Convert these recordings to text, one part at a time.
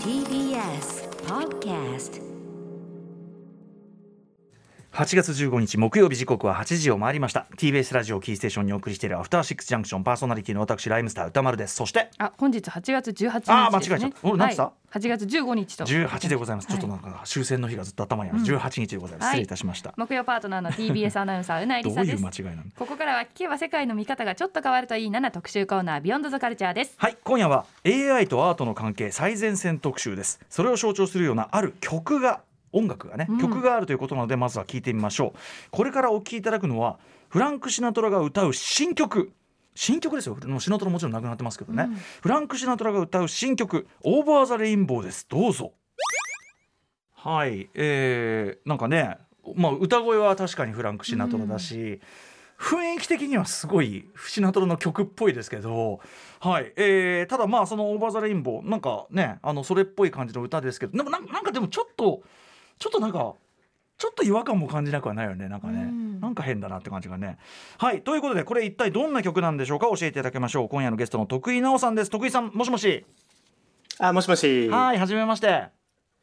TBS Podcast 8月15日木曜日時刻は8時を回りました。TBS ラジオキーステーションにお送りしているアフターシックスジャンクション。パーソナリティの私ライムスター歌丸です。そしてあ、本日8月18日ね。あー間違えちゃった。お何つった？はい、8月15日と。18でございます、はい。ちょっとなんか終戦の日がずっと頭にある、18日でございます、はい。失礼いたしました、木曜パートナーの TBS アナウンサーうなえどういうりさです。間違いなのここからは聞けば世界の見方がちょっと変わるといいなな特集コーナービヨンドザカルチャーです。はい。今夜は AI とアートの関係最前線特集です。それを象徴するようなある曲が音楽がね、うん。曲があるということなのでまずは聞いてみましょう。これからお聴きいただくのはフランク・シナトラが歌う新曲。新曲ですよ。もうシナトラもちろん亡くなってますけどね、うん。フランク・シナトラが歌う新曲「オーバー・ザ・レインボー」です。どうぞ。はい。えー、なんかねまあ歌声は確かにフランク・シナトラだし、雰囲気的にはすごいシナトラの曲っぽいですけど、はい。えーただまあその「オーバー・ザ・レインボー」なんかねあのそれっぽい感じの歌ですけどでもなんなんかでもちょっとちょっとなんかちょっと違和感も感じなくはないよね。なんかね、うん。なんか変だなって感じがね。はいということでこれ一体どんな曲なんでしょうか教えていただきましょう。今夜のゲストの徳井直さんです。徳井さんもしもし、あ、もしもし。はいはじめまして。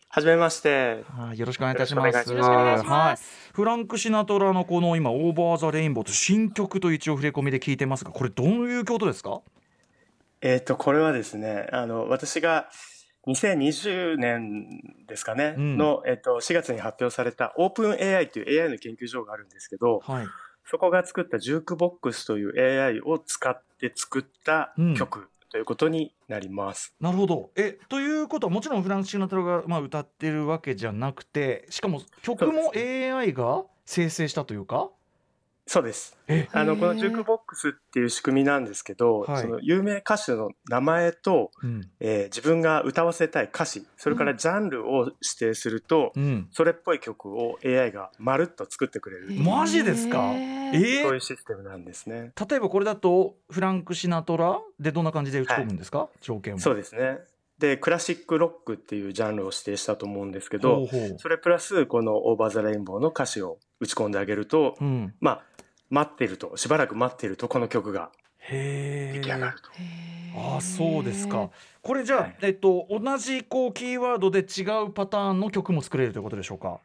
はじめまして。はいよろしくお願いいたします。よろしくお願いします。はい、フランク・シナトラのこの今「オーバー・ザ・レインボー」と新曲と一応触れ込みで聞いてますがこれどういうことですか？えっ、と、これはですね、あの、私が2020年ですかね、うん。の、えっ、と、4月に発表されたオープン AI という AI の研究所があるんですけど、はい。そこが作ったジュークボックスという AI を使って作った曲ということになります。なるほど。えということはもちろんフランク・シナトラが、まあ、歌ってるわけじゃなくてしかも曲も AI が生成したというか？そうです。え。あの、このジュークボックスっていう仕組みなんですけど、はい。その有名歌手の名前と、うん、えー自分が歌わせたい歌詞、それからジャンルを指定すると、うん、それっぽい曲を AI がまるっと作ってくれる、マジですか？へえー。そういーうシステムなんですね。例えばこれだとフランク・シナトラでどんな感じで打ち込むんですか、条件をそうですね。で、クラシックロックっていうジャンルを指定したと思うんですけほどう、ほうそれプラスこのオーバーザレインボーの歌詞を打ち込んであげると、うん、まあ、待ってると、しばらく待ってるとこの曲がへえ出来上がると。あそうですか。これじゃあ、はいえっと同じこうキーワードで違うパターンの曲も作れるということでしょうか？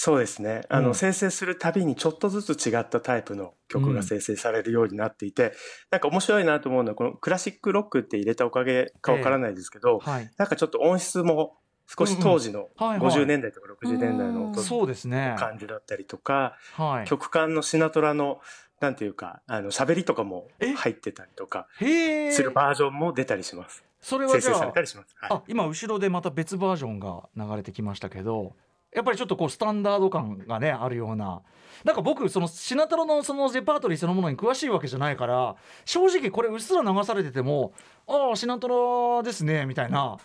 そうですね。あの、うん生成するたびにちょっとずつ違ったタイプの曲が生成されるようになっていて、なんか面白いなと思うのは、このクラシックロックって入れたおかげかわからないですけど、はい。なんかちょっと音質も少し当時のはいはい50年代とか60年代のうん音そうですね。感じだったりとか、はい。曲間のシナトラの、なんていうか、あの、喋りとかもえ？入ってたりとか。するバージョンも出たりします。それはじゃあ生成されたりします。はいあ今後ろでまた別バージョンが流れてきましたけど。やっぱりちょっとこうスタンダード感がねあるようななんか僕そのシナトラのそのレパートリーそのものに詳しいわけじゃないから正直これうっすら流されててもああシナトラですねみたいな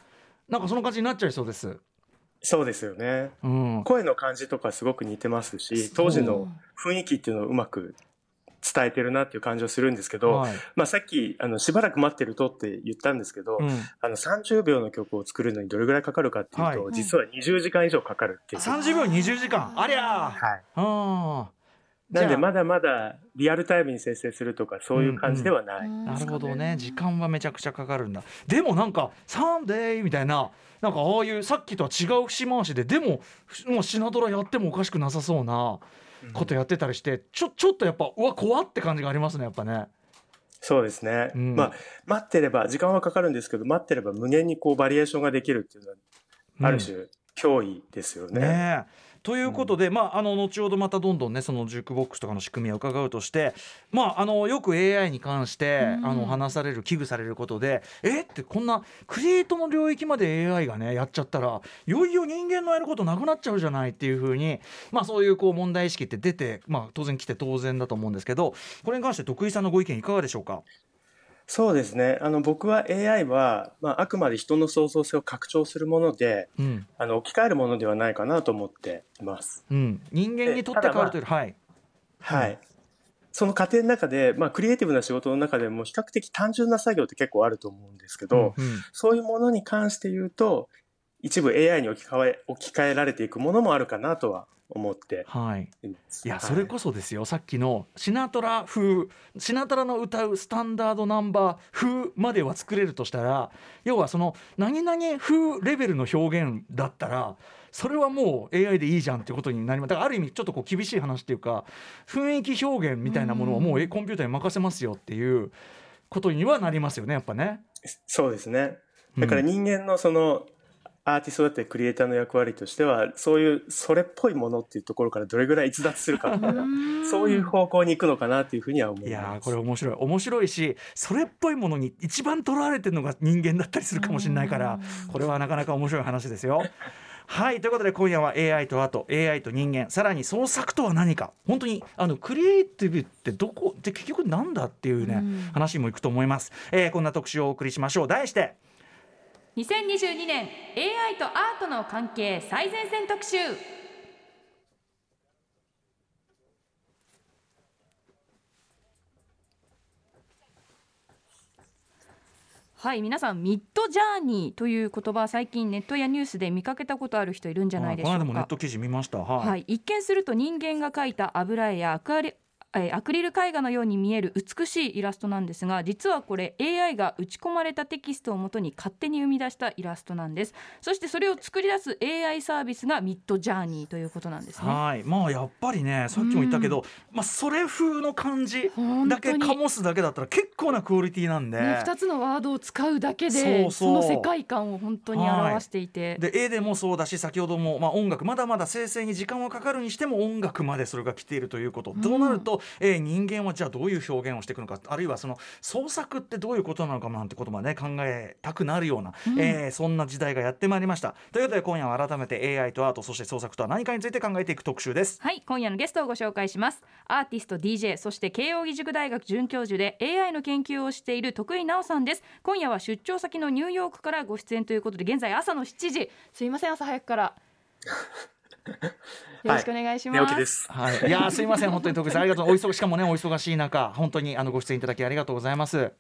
なんかその感じになっちゃいそうです。そうですよね。うん、声の感じとかすごく似てますし、当時の雰囲気っていうのをうまく伝えてるなっていう感じはするんですけど、はい。まあさっき、あの、しばらく待ってるとって言ったんですけど、うん、あの、30秒の曲を作るのにどれぐらいかかるかっていうと、はい。実は20時間以上かかるっていう。30秒20時間ありゃー。はい。あなんで、まだまだリアルタイムに生成するとか、そういう感じではない。うん。なるほどね。時間はめちゃくちゃかかるんだ。でもなんか「サンデー」みたいななんかああいうさっきとは違う節回しででももうシナトラやってもおかしくなさそうなことやってたりしてちょちょっとやっぱうわ怖って感じがありますねやっぱね。そうですね。うんまあ、待ってれば、時間はかかるんですけど、待ってれば無限にこうバリエーションができるっていうのは、ある種、脅威ですよね。ねえということで、まあ、あの後ほどまたどんどんねそのジュークボックスとかの仕組みを伺うとして、まあ、あのよく AI に関して、うん。あの話される危惧されることでえってこんなクリエイトの領域まで AI がねやっちゃったらいよいよ人間のやることなくなっちゃうじゃないっていうふうに、まあ、そういうこう問題意識って出て、まあ、当然来て当然だと思うんですけどこれに関して徳井さんのご意見いかがでしょうか？そうですね。あの、僕は AI は、まあ、あくまで人の創造性を拡張するもので、うんあの、置き換えるものではないかなと思っています。うん、人間にとって変わるというよりはいはい。その過程の中で、まあ、クリエイティブな仕事の中でも比較的単純な作業って結構あると思うんですけど、うんうんそういうものに関して言うと、一部 AI に置き換え置き換えられていくものもあるかなとは思って。はい。いやはそれこそですよ。さっきのシナトラ風シナトラの歌うスタンダードナンバー風までは作れるとしたら要はその何々風レベルの表現だったらそれはもう AI でいいじゃんってことになります。だからある意味ちょっとこう厳しい話っていうか雰囲気表現みたいなものをもうえコンピューターに任せますよっていうことにはなりますよねやっぱね。そうですね。だから人間のそのアーティストだったりクリエイターの役割としてはそういうそれっぽいものっていうところからどれぐらい逸脱するか。みたいなそういう方向に行くのかなっていうふうには思いいやます。ーこれ面白い。面白いしそれっぽいものに一番とらわれてるのが人間だったりするかもしれないからこれはなかなか面白い話ですよ。はいということで今夜は AI とアート AI と人間さらに創作とは何か。本当にあのクリエイティブってどこで結局なんだっていうねうん。話にもいくと思います、えーこんな特集をお送りしましょう。題して2022年 AI とアートの関係最前線特集。はい皆さんミッドジャーニーという言葉最近ネットやニュースで見かけたことある人いるんじゃないでしょうこの間もネッかト記事見ました。はい、はい、一見すると人間が描いた油絵やアクアリえーアクリル絵画のように見える美しいイラストなんですが実はこれ AI が打ち込まれたテキストをもとに勝手に生み出したイラストなんです。そしてそれを作り出す AI サービスがミッドジャーニーということなんですね。はい。まあやっぱりねさっきも言ったけど、まあそれ風の感じだけ醸すだけだったら結構なクオリティなんで、ね、2つのワードを使うだけでその世界観を本当に表していて、で絵でもそうだし先ほども、まあ、音楽まだまだ生成に時間はかかるにしても音楽までそれが来ているということ、うん。となると、えー人間はじゃあどういう表現をしていくのかあるいはその創作ってどういうことなのかなんてことまで、ね、考えたくなるような、うん。えーそんな時代がやってまいりました。ということで今夜は改めて AI とアートそして創作とは何かについて考えていく特集です。はい今夜のゲストをご紹介します。アーティスト DJ そして慶應義塾大学准教授で AI の研究をしている徳井直さんです。今夜は出張先のニューヨークからご出演ということで現在朝の7時。すいません朝早くから よろしくお願いします、寝起きです。はい、い。やーすいません本当に徳井さんありがとう。お忙しかもねお忙しい中本当にあのご出演いただきありがとうございます。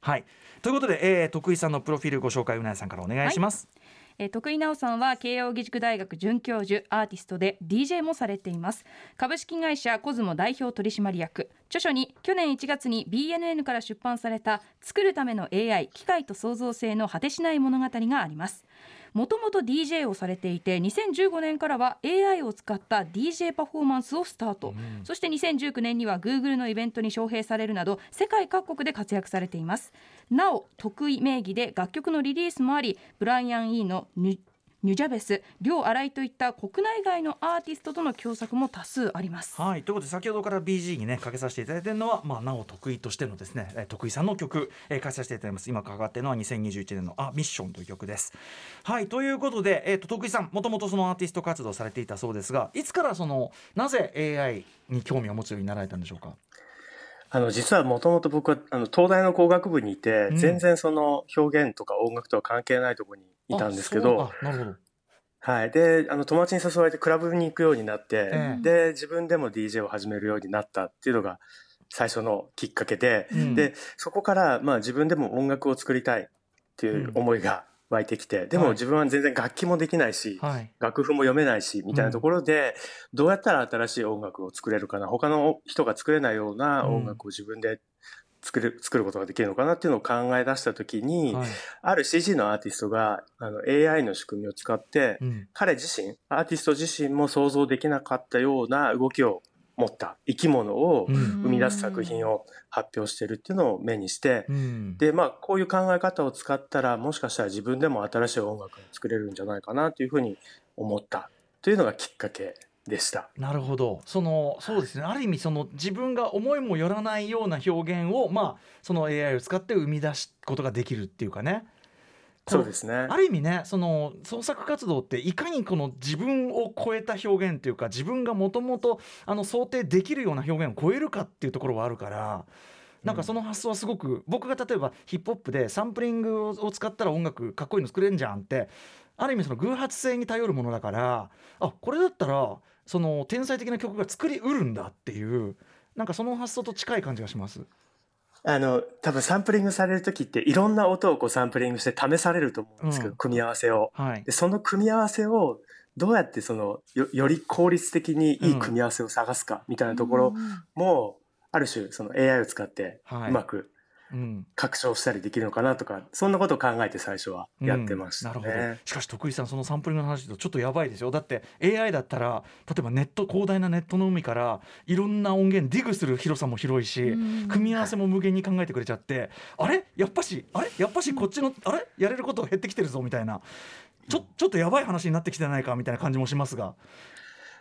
はい。ということで、えー、徳井さんのプロフィールご紹介うなやさんからお願いします。えー徳井直さんは慶應義塾大学准教授アーティストで DJ もされています。株式会社コズモ代表取締役。著書に去年1月に BNN から出版された作るための AI 機械と創造性の果てしない物語がありますもともと DJ をされていて2015年からは AI を使った DJ パフォーマンスをスタート、そして2019年には Google のイベントに招聘されるなど世界各国で活躍されています。なお得意名義で楽曲のリリースもありブライアン・イーのニュジャベス、両新井といった国内外のアーティストとの共作も多数あります。はいということで先ほどから BG にねかけさせていただいているのは、まあ、なお得意としてのですね、えー徳井さんの曲、えー、かけさせていただきます今かかっているのは2021年の「あミッション」という曲です。はいということで、えー、と徳井さんもともとそのアーティスト活動されていたそうですがいつからそのなぜ AI に興味を持つようになられたんでしょうか？あの実はもともと僕はあの東大の工学部にいて、うん。全然その表現とか音楽とは関係ないところにいたんですけど、はい、であの友達に誘われてクラブに行くようになって、ええ。で自分でも DJ を始めるようになったっていうのが最初のきっかけで、うん。でそこから、まあ、自分でも音楽を作りたいっていう思いが湧いてきて、ではい。も自分は全然楽器もできないし、はい。楽譜も読めないしみたいなところで、どうやったら新しい音楽を作れるかな他の人が作れないような音楽を自分で作る作ることができるのかなっていうのを考え出した時に、はい。ある CG のアーティストがあの AI の仕組みを使って、うん。彼自身アーティスト自身も想像できなかったような動きを持った生き物をうん。生み出す作品を発表してるっていうのを目にして、うん。でまあこういう考え方を使ったらもしかしたら自分でも新しい音楽を作れるんじゃないかなというふうに思ったというのがきっかけでした。なるほど。そのそうですね。ある意味その自分が思いもよらないような表現をまあその AI を使って生み出すことができるっていうかねそうですねある意味ねその創作活動っていかにこの自分を超えた表現っていうか自分がもともとあの想定できるような表現を超えるかっていうところはあるから。なんかその発想はすごく僕が例えばヒップホップでサンプリングを使ったら音楽かっこいいの作れんじゃんってある意味その偶発性に頼るものだからあこれだったらその天才的な曲が作りうるんだっていうなんかその発想と近い感じがします。あの多分サンプリングされる時っていろんな音をこうサンプリングして試されると思うんですけど、うん。組み合わせを。はい。でその組み合わせをどうやってそのよより効率的にいい組み合わせを探すかみたいなところも、ある種その AI を使ってはい。うまくうん拡張したりできるのかなとか、そんなことを考えて最初はやってましたうん。なるほど。ね。しかし徳井さんそのサンプリングの話だとちょっとやばいですよ。だって AI だったら例えばネット広大なネットの海からいろんな音源ディグする広さも広いし、うん。組み合わせも無限に考えてくれちゃってあれ？やっぱしあれ？やっぱしこっちのあれ？やれること減ってきてるぞみたいな。ちょちょっとやばい話になってきてないかみたいな感じもしますが。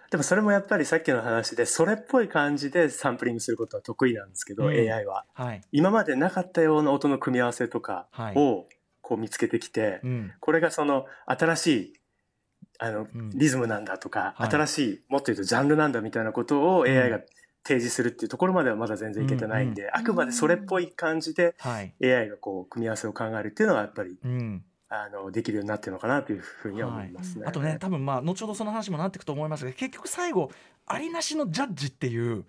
でもそれもやっぱりさっきの話でそれっぽい感じでサンプリングすることは得意なんですけど、うん。AI は。はい。今までなかったような音の組み合わせとかはいをこう見つけてきて、うん。これがその新しいあのうん。リズムなんだとか、はい。新しいもっと言うとジャンルなんだみたいなことを AI が提示するっていうところまではまだ全然いけてないんで、あくまでそれっぽい感じではい。AI がこう組み合わせを考えるっていうのはやっぱりうんあのできるようになってるのかなというふうには思いますね。あとね多分まあ後ほどその話もなっていくと思いますが結局最後ありなしのジャッジっていう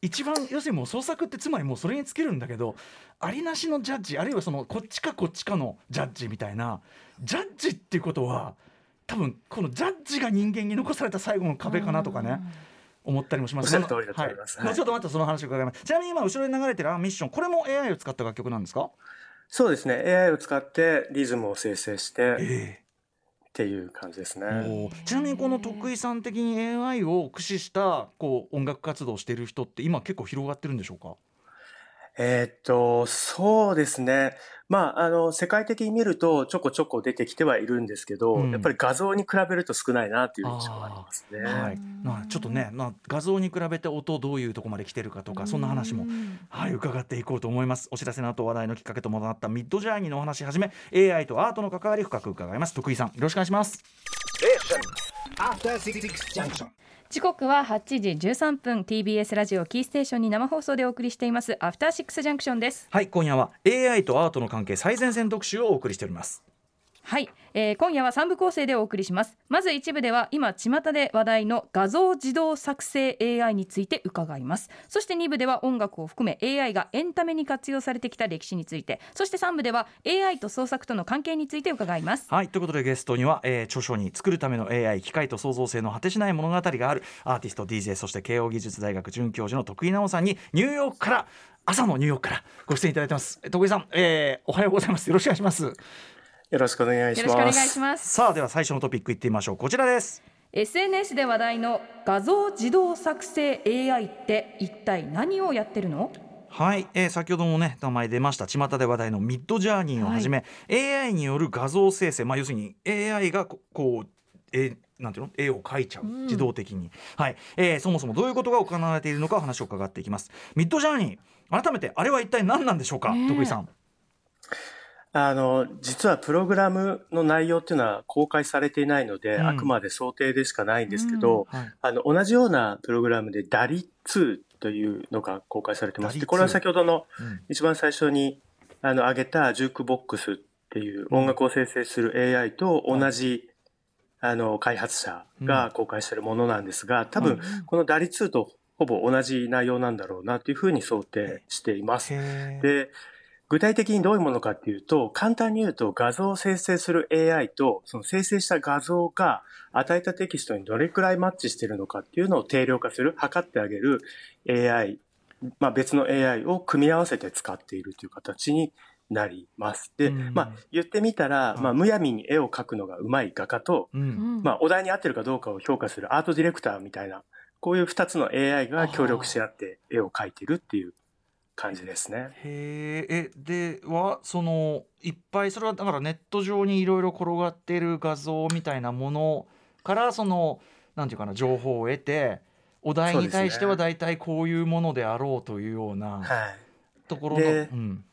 一番要するにもう創作ってつまりもうそれに尽きるんだけどありなしのジャッジあるいはそのこっちかこっちかのジャッジみたいなジャッジっていうことは多分このジャッジが人間に残された最後の壁かなとかね思ったりもします。ます。はい。はい。後ほどまたその話を伺います。ちなみに今後ろに流れてるあのミッションこれも AI を使った楽曲なんですか？そうですね。AI を使ってリズムを生成してええ。っていう感じですね。ちなみにこの徳井さん的に AI を駆使したこう音楽活動をしている人って今結構広がってるんでしょうか？えーっと、そうですね。まあ、あの、世界的に見るとちょこちょこ出てきてはいるんですけど、うんやっぱり画像に比べると少ないなという印象がありますね。はい、なちょっとね、な画像に比べて音どういうところまで来てるかとかそんな話も、はい、伺っていこうと思いますお知らせの後話題のきっかけともなったミッドジャーニーのお話はじめ AI とアートの関わり深く伺います徳井さんよろしくお願いします After Six Junction. 時刻は8時13分。TBS ラジオキーステーションに生放送でお送りしています。アフターシックスジャンクションです。はい今夜は AI とアートの関係最前線特集をお送りしております。はい、えー今夜は3部構成でお送りします。まず一部では今巷で話題の画像自動作成 AI について伺います。そして2部では音楽を含め AI がエンタメに活用されてきた歴史について。そして3部では AI と創作との関係について伺います。はい。ということでゲストには、えー著書に作るための AI 機械と創造性の果てしない物語があるアーティスト DJ そして慶応義塾大学准教授の徳井直さんにニューヨークから朝のニューヨークからご出演いただいてます。徳井さん、えーおはようございます。よろしくお願いします。よろしくお願いしよろしくお願います。します。さあでは最初のトピックいってみましょう。こちらです。SNS で話題の画像自動作成 AI って一体何をやってるの？はい、えー先ほどもね名前出ました。巷で話題のミッドジャーニーをはじめ、AI による画像生成。まあ要するに AI がここうえーなんていうの？絵を描いちゃう。自動的に、はい、えーそもそもどういうことが行われているのかお話を伺っていきます。ミッドジャーニー改めてあれは一体何なんでしょうか、徳井さんあの、実はプログラムの内容っていうのは公開されていないので、うん。あくまで想定でしかないんですけど、はい。あの、同じようなプログラムで DALI2 というのが公開されてまし DALI2 て、これは先ほどのうん。一番最初にあの挙げたジュークボックスっていう音楽を生成する AI と同じ、あの開発者が公開しているものなんですが、多分この DALI2 とほぼ同じ内容なんだろうなというふうに想定しています。で、具体的にどういうものかっていうと、簡単に言うと画像を生成する AI と、その生成した画像が与えたテキストにどれくらいマッチしているのかっていうのを定量化する、測ってあげる AI、まあ別の AI を組み合わせて使っているという形になります。で、うん。まあ言ってみたら、まあむやみに絵を描くのが上手い画家と、うん。まあお題に合ってるかどうかを評価するアートディレクターみたいな、こういう二つの AI が協力し合って絵を描いてるっていう感じですね。へー。えではそのいっぱいそれはだからネット上にいろいろ転がっている画像みたいなものからそのなんていうかな情報を得てお題に対しては大体こういうものであろうというようなはい。ところの、でうん。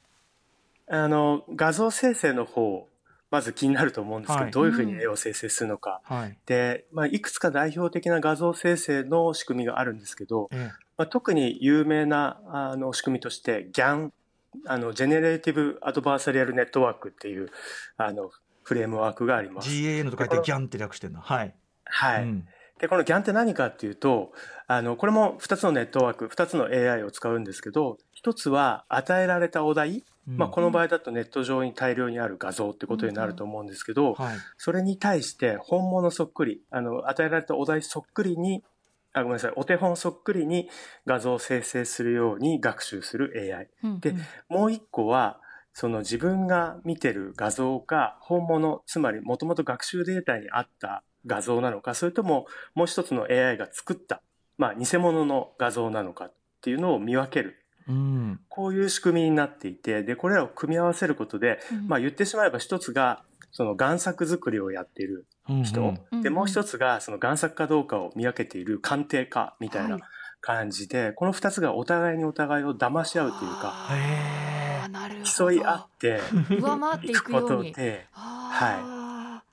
あの、画像生成の方、まず気になると思うんですけど、はい。どういうふうに絵を生成するのか。はい。で、まあ、いくつか代表的な画像生成の仕組みがあるんですけど、えまあ、特に有名なあの仕組みとして、GAN、あの、ジェネレーティブ・アドバーサリアル・ネットワークっていう、あの、フレームワークがあります。GAN と書いてギャンって略してるの？はい、はい。うん。で、この GAN って何かっていうと、あの、これも2つのネットワーク、2つの AI を使うんですけど、一つは与えられたお題、うん。まあ、この場合だとネット上に大量にある画像ってことになると思うんですけど、はい。それに対して本物そっくりあの与えられたお題そっくりにあごめんなさい。お手本そっくりに画像を生成するように学習する AI でもう一個はその自分が見てる画像が本物つまりもともと学習データにあった画像なのかそれとももう一つの AI が作った、まあ、偽物の画像なのかっていうのを見分ける。うん。こういう仕組みになっていてでこれらを組み合わせることで、まあ、言ってしまえば一つがその贋作作りをやっているうん人、うんでもう一つがその贋作かどうかを見分けている鑑定家みたいなはい。感じで、この二つがお互いにお互いを騙し合うというか競い合って上回っていいくこくように。とでは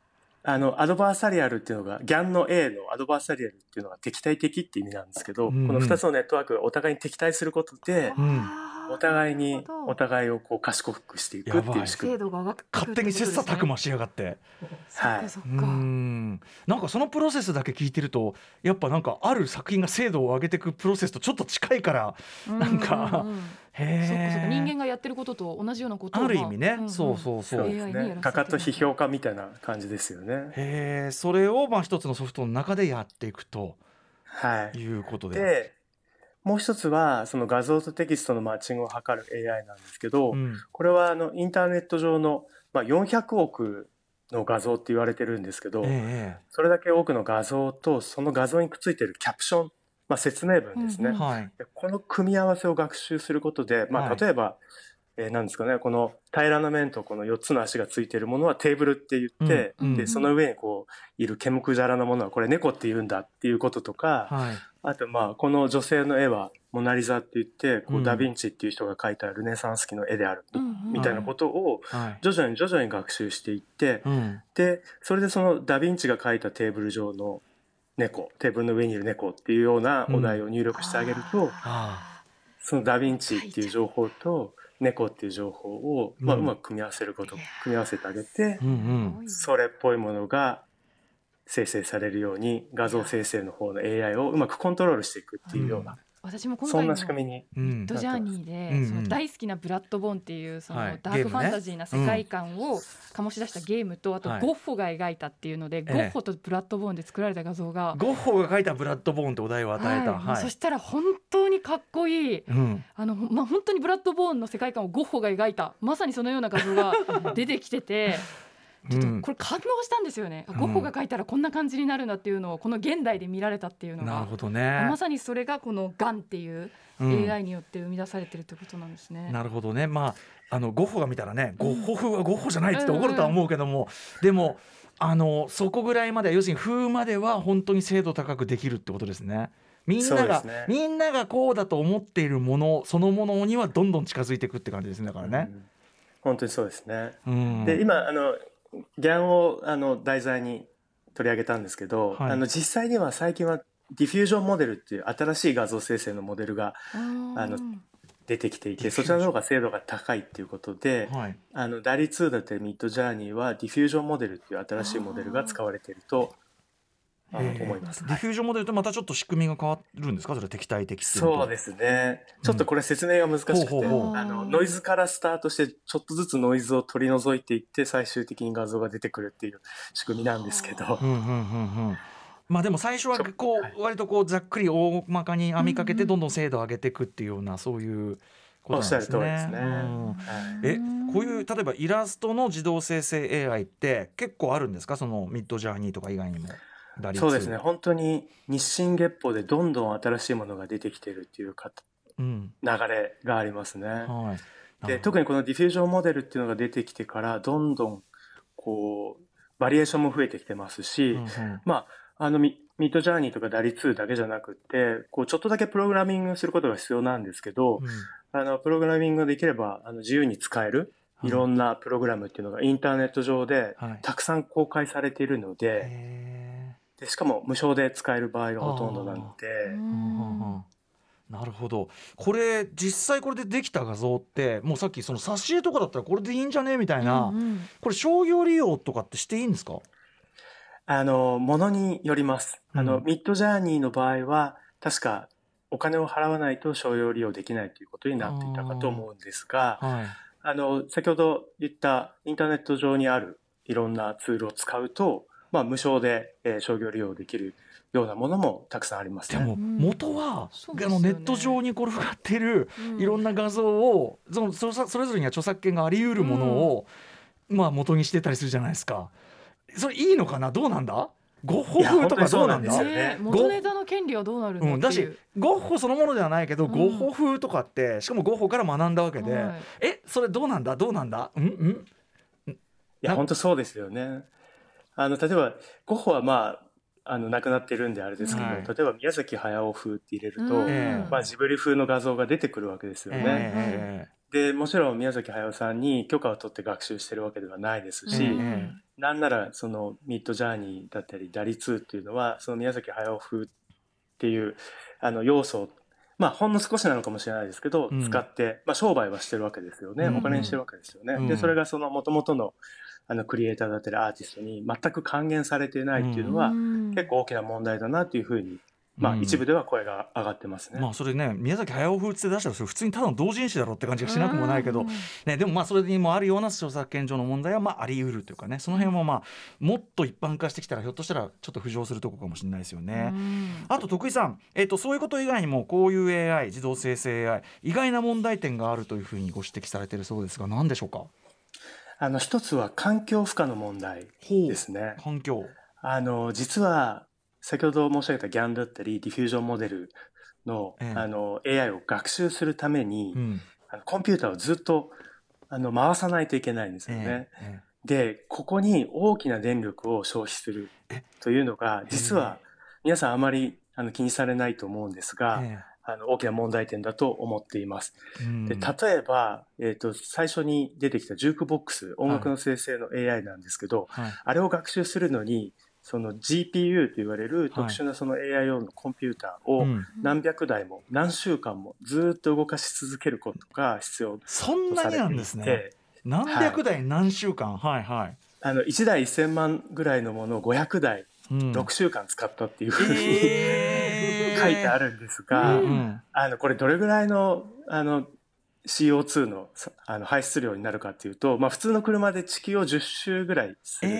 あのアドバーサリアルっていうのがギャンの A のアドバーサリアルっていうのが敵対的って意味なんですけど、うんうん。この二つのネットワークがお互いに敵対することで、うんお互いにおい互いをこう賢くしていくっていう仕組み精度が上がってくる勝手に切磋琢磨磨しやがって。うそっかそっか。ん。なんかそのプロセスだけ聞いてるとやっぱなんかある作品が精度を上げていくプロセスとちょっと近いからなんかうんうん。うんへそっかそっか。人え間がやってることと同じようなことをある意味ね、まあそうそうそう。そうですね。画家と批評家みたいな感じですよね。へえそれをまあ一つのソフトの中でやっていくとはい。いうことで。でもう一つはその画像とテキストのマッチングを図る AI なんですけど、うん。これはあのインターネット上の、まあ、400億の画像って言われてるんですけど、えそれだけ多くの画像とその画像にくっついてるキャプション、まあ、説明文ですね、うんえはい。でこの組み合わせを学習することで、まあ、はい。例えば、えーなんですかねこの平らな面とこの4つの足がついてるものはテーブルって言って、うんうんでその上にこういる煙くじゃらなものはこれ猫って言うんだっていうこととか、はいあとまあこの女性の絵はモナ・リザって言ってこうダ・ヴィンチっていう人が描いたルネサンス期の絵であるみ,、たいなことをはい。徐々に徐々に学習していって、うん。でそれでそのダ・ヴィンチが描いたテーブル上の猫テーブルの上にいる猫っていうようなお題を入力してあげると、あそのダ・ヴィンチっていう情報と猫っていう情報を、まあ、ううんまく組み合わせること、組み合わせてあげてそれっぽいものが生成されるように画像生成の方の AI をうまくコントロールしていくっていうような、私も今そんな回の仕組みにうんドジャーニーで、うんうん。その大好きなブラッドボーンっていうそのはい。ダークファンタジーな世界観を醸し出したゲームとあとはい。ゴッホが描いたっていうので、ええ。ゴッホとブラッドボーンで作られた画像が、ゴッホが描いたブラッドボーンってお題を与えた、そしたら本当にかっこいいうん、あの、まあ、本当にブラッドボーンの世界観をゴッホが描いたまさにそのような画像が出てきてて。ちょっとうん。これ感動したんですよね、あうん。ゴッホが描いたらこんな感じになるんだっていうのをこの現代で見られたっていうのなるがほどね。まさにそれがこの「ガン」っていううん。AI によって生み出されてるってことなんですね。なるほどね。まああのゴッホが見たらね、うん。ゴッホ風はゴッホじゃないって怒るとは思うけども、でもあのそこぐらいまで要するに風までは本当に精度高くできるってことですね。みんなが、ね。みんながこうだと思っているものそのものにはどんどん近づいていくって感じですねだからね。うん。本当にそうですね。うん、で今あのギャンをあの題材に取り上げたんですけど、はい。あの実際には最近は diffusion model っていう新しい画像生成のモデルがあの出てきていてそちらの方が精度が高いっていうことで、はい、あの DALL-E 2だったり Midjourney は diffusion model っていう新しいモデルが使われているとあのえー思います。 diffusion model とまたちょっと仕組みが変わるんですか？それ敵対的そうですね。ちょっとこれ説明が難しくて、あのノイズからスタートしてちょっとずつノイズを取り除いていって最終的に画像が出てくるっていう仕組みなんですけど、うんうんうんうん。まあでも最初はこう割とこうざっくり大まかに編みかけてどんどん精度を上げていくっていうようなそういうことなんですね。えこういう例えばイラストの自動生成 AI って結構あるんですか？そのミッドジャーニーとか以外にも。打率。そうですね。本当に日進月歩でどんどん新しいものが出てきてるっていうかうん。流れがありますね。はい。で特にこのディフュージョンモデルっていうのが出てきてからどんどんこうバリエーションも増えてきてますし、うんうん。まああのミミッドジャーニーとかダリ2だけじゃなくってこうちょっとだけプログラミングすることが必要なんですけど、あのプログラミングができればあの自由に使えるいろんなプログラムっていうのがインターネット上ではい。たくさん公開されているのでへでしかも無償で使える場合がほとんどなので。なるほど。これ実際これでできた画像ってもうさっきその挿絵とかだったらこれでいいんじゃねみたいな、うんうん。これ商業利用とかってしていいんですか？あのものによります。あの、うんミッドジャーニーの場合は確かお金を払わないと商用利用できないということになっていたかと思うんですが、はい。あの、先ほど言ったインターネット上にあるいろんなツールを使うと、まあ、無償で、えー商業利用できるようなものもたくさんありますね。でも元は、そうですよね。あのネット上に転がってるうん。いろんな画像をそのそそれぞれには著作権があり得るものを、まあ元にしてたりするじゃないですか。それいいのかな？どうなんだ？ゴッホ風とかどうなんだ？なんですよね。ね元ネタの権利はどうなるんだっていう、うん、だしゴッホそのものではないけど、うん。ゴッホ風とかってしかもゴッホから学んだわけで、はい。えそれどうなんだ？どうなんだ？うんうん。いや、本当そうですよね。あの、例えば、ゴッホはまあ、あの、亡くなってるんであれですけど、はい。例えば宮崎駿風って入れると、うん。ええまあ、ジブリ風の画像が出てくるわけですよね。えで、もちろん宮崎駿さんに許可を取って学習してるわけではないですし、うんえなんならそのミッドジャーニーだったりダリ2っていうのはその宮崎駿風っていうあの要素をまあほんの少しなのかもしれないですけど、うん。使って、まあ、商売はしてるわけですよね、うん。お金にしてるわけですよね、うん。でそれがその元々のあのクリエイターだったりアーティストに全く還元されていないっていうのは、うん。結構大きな問題だなっていうふうに、まあ、うん一部では声が上がってますね。まあそれね宮崎駿風って出したらそれ普通にただの同人誌だろって感じがしなくもないけど、うん。ね、でもまあそれにもあるような著作権上の問題はまああり得るというかねその辺はまあもっと一般化してきたらひょっとしたらちょっと浮上するとこかもしれないですよね。うん。あと徳井さん、えっとそういうこと以外にもこういう AI 自動生成 AI 意外な問題点があるというふうにご指摘されているそうですが何でしょうか？あの一つは環境負荷の問題ほですね。環境、あの実は先ほど申し上げた GAN だったりディフュージョンモデルの,、ええ。あの AI を学習するために、うん。あのコンピューターをずっとあの回さないといけないんですよね。ええでここに大きな電力を消費するえ。というのが実は皆さんあまりあの気にされないと思うんですが、えあの大きな問題点だと思っています。えうん。で例えば、えー、と最初に出てきたジュークボックス音楽の生成の AI なんですけど、はい。あれを学習するのにその GPU と言われる特殊なその AI 用のコンピューターをうん。何百台も何週間もずっと動かし続けることが必要そんなになんですね。て、何百台何週間？はいはい、あの1台1000万ぐらいのものを500台うん。6週間使ったっていうふうに、えー書いてあるんですが、うんあのこれどれぐらいのあの CO2 のさあの排出量になるかっていうと、まあ、普通の車で地球を10周ぐらいする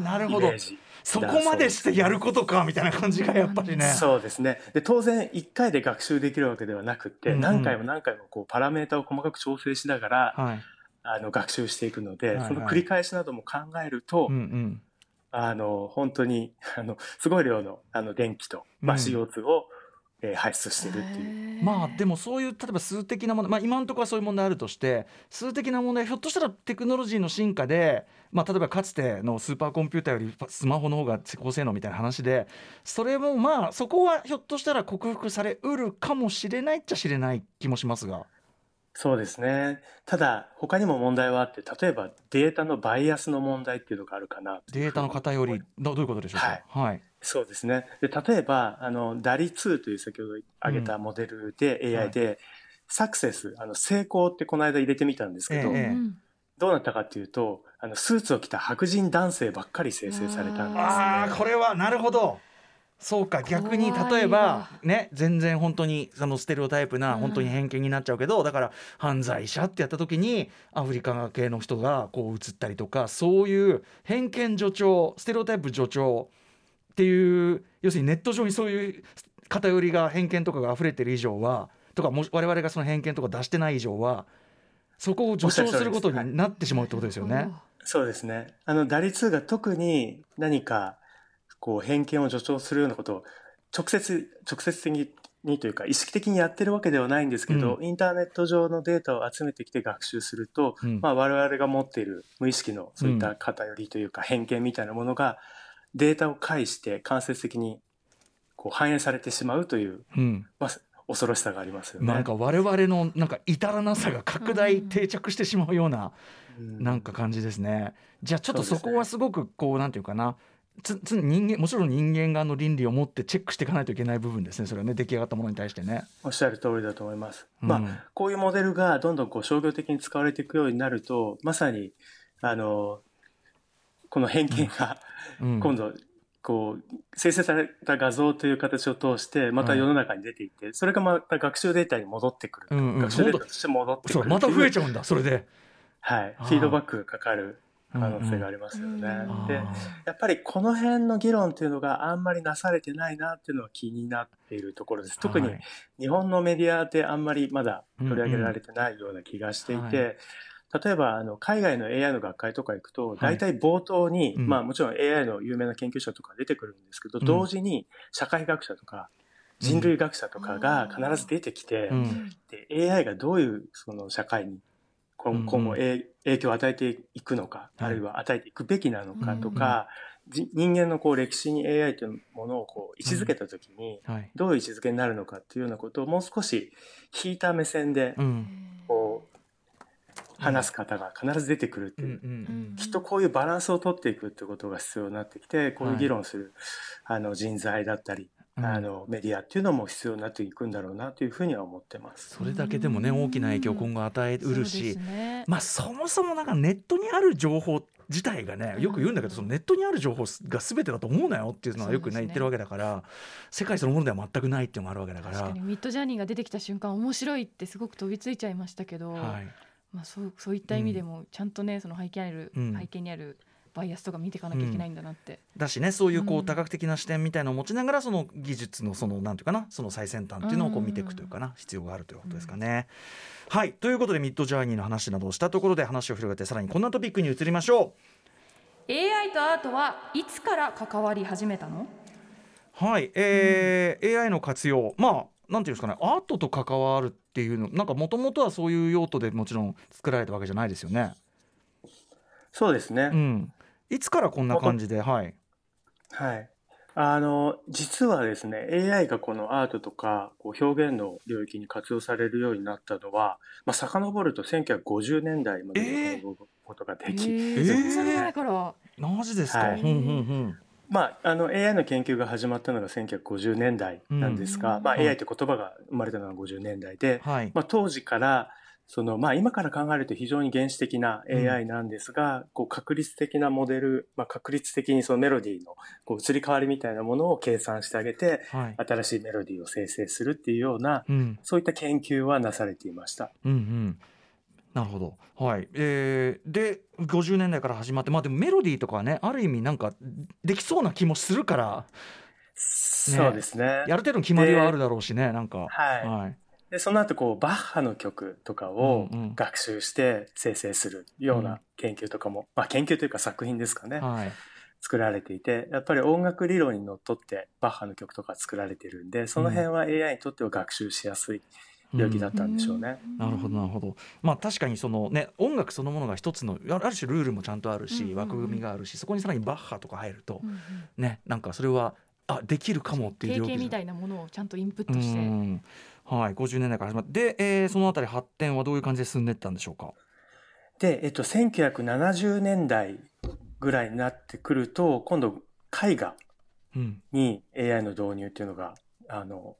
なるほどメージそこまでしてやることかみたいな感じがやっぱりね。そうですねで当然1回で学習できるわけではなくって、うんうん何回も何回もこうパラメータを細かく調整しながら、はい。あの学習していくので、はいはいその繰り返しなども考えると、うんうん。あの本当に あのすごい量のあの電気と、まあ、うん CO2 を、えー排出しているっていう。まあでもそういう例えば数的な問題、まあ、今のところはそういう問題あるとして数的な問題ひょっとしたらテクノロジーの進化で、まあ、例えばかつてのスーパーコンピューターよりスマホの方が高性能みたいな話でそれもまあそこはひょっとしたら克服されうるかもしれないっちゃしれない気もしますが。そうですね。ただ、他にも問題はあって、例えばデータのバイアスの問題っていうのがあるかなデータの偏りどどういうことでしょうか？はい。そうですね。で、例えば、あの、DALI2 という先ほど挙げたモデルで、AI で、サクセス、あの、成功ってこの間入れてみたんですけど、ええうんどうなったかっていうと、あの、スーツを着た白人男性ばっかり生成されたんですああね。これはなるほどそうか逆に例えばね全然本当にそのステレオタイプなうん本当に偏見になっちゃうけどだから犯罪者ってやった時にアフリカ系の人がこう映ったりとかそういう偏見助長ステレオタイプ助長っていう要するにネット上にそういう偏りが偏見とかが溢れてる以上はとかもし我々がその偏見とか出してない以上はそこを助長することになってしまうってことですよね。そうですね。あの、DALI2 が特に何か、こう、偏見を助長するようなことを、直接、直接的にというか、意識的にやってるわけではないんですけど、うインターネット上のデータを集めてきて学習すると、うん。まあ、我々が持っている無意識のそういった偏りというか、偏見みたいなものが、データを介して間接的に、こう、反映されてしまうという、うん。まあ、恐ろしさがありますよね。なんか我々のなんか至らなさが拡大定着してしまうようなうん。なんか感じですね。じゃあちょっとそこはすごくこうなんていうかなつつ人間もちろん人間側の倫理を持ってチェックしていかないといけない部分ですね。それはね出来上がったものに対してね。おっしゃる通りだと思います。うん。まあ、こういうモデルがどんどんこう商業的に使われていくようになると、まさに、あの、この偏見がうん。今度こう生成された画像という形を通してまた世の中に出ていって、それがまた学習データに戻ってくる、うんうん。学習データとして戻ってくるそうまた増えちゃう、んだそれで。はい、フィードバックがかかる可能性がありますよね。うんでやっぱりこの辺の議論っていうのがあんまりなされてないなっていうのは気になっているところです。特にはい日本のメディアであんまりまだ取り上げられてないような気がしていて、うんうん。例えばあの海外の AI の学会とか行くと、い。大体冒頭に、うん。まあもちろん AI の有名な研究者とか出てくるんですけど、うん。同時に社会学者とか人類学者とかが必ず出てきて、うん。で AI がどういうその社会に今後え影響を与えていくのか、はい。あるいは与えていくべきなのかとか、じ人間のこう歴史に AI というものをこう位置づけたときに、はい。どういう位置づけになるのかっていうようなことをもう少し引いた目線でうん。こう話す方が必ず出てくるっていう、きっとこういうバランスを取っていくってことが必要になってきてこういう議論する、あの人材だったり、うん。あのメディアっていうのも必要になっていくんだろうなというふうには思ってます。それだけでもね大きな影響を今後与えうるしす。ね。まあそもそもなんかネットにある情報自体がねよく言うんだけどそのネットにある情報が全てだと思うなよっていうのはよくね言ってるわけだから世界そのものでは全くないっていうのがあるわけだから。確かにミッドジャーニーが出てきた瞬間面白いってすごく飛びついちゃいましたけど、はい。まあ、そうそういった意味でもちゃんとねその背景にある、うん。背景にあるバイアスとか見ていかなきゃいけないんだなって、だしねそういうこううん。多角的な視点みたいなのを持ちながらその技術のそのなんていうかなその最先端っていうのをこう見ていくというかな必要があるということですかね。はい。ということでミッドジャーニーの話などをしたところで話を広げてさらにこんなトピックに移りましょ AI とアートはいつから関わり始めたの？う。はい、えー AI の活用まあなんていうんですかねアートと関わるっていうのなんかもともとはそういう用途でもちろん作られたわけじゃないですよね。そうですね、うん、いつからこんな感じで？はい。はい。あの、実はですね、AI がこのアートとかこう表現の領域に活用されるようになったのは、まあ、遡ると1950年代までえー？のことがでえき、ー、そんなに前から？マジですか？はいまあ、あの AI の研究が始まったのが1950年代なんですが、まあ、うんうん AI という言葉が生まれたのが50年代で、はい。まあ、当時からその、まあ、今から考えると非常に原始的な AI なんですが、こう確率的なモデル、まあ、確率的にそのメロディーのこう移り変わりみたいなものを計算してあげてはい。新しいメロディーを生成するっていうようなうんそういった研究はなされていました。うんうん。なるほど。はい。えー、で50年代から始まってまあでもメロディーとかはねある意味なんかできそうな気もするからそうですね。やる程度の決まりはあるだろうしねなんか。はいはい。でその後こうバッハの曲とかをうんうん。学習して生成するよううん。な研究とかも、まあ、研究というか作品ですかね、はい。作られていてやっぱり音楽理論にのっとってバッハの曲とか作られてるんでその辺は AI にとっては学習しやすい領域だったんでしょうね。なるほどなるほど。まあ確かにそのね音楽そのものが一つのある種ルールもちゃんとあるし、うんうんうん。枠組みがあるしそこにさらにバッハとか入ると、うんうん。ねなんかそれはあできるかもっていう経験みたいなものをちゃんとインプットうして、んはい50年代から始まって。で、えーそのあたり発展はどういう感じで進んでいったんでしょうか？で、えっと、1970年代ぐらいになってくると今度絵画うん。に AI の導入っていうのがあの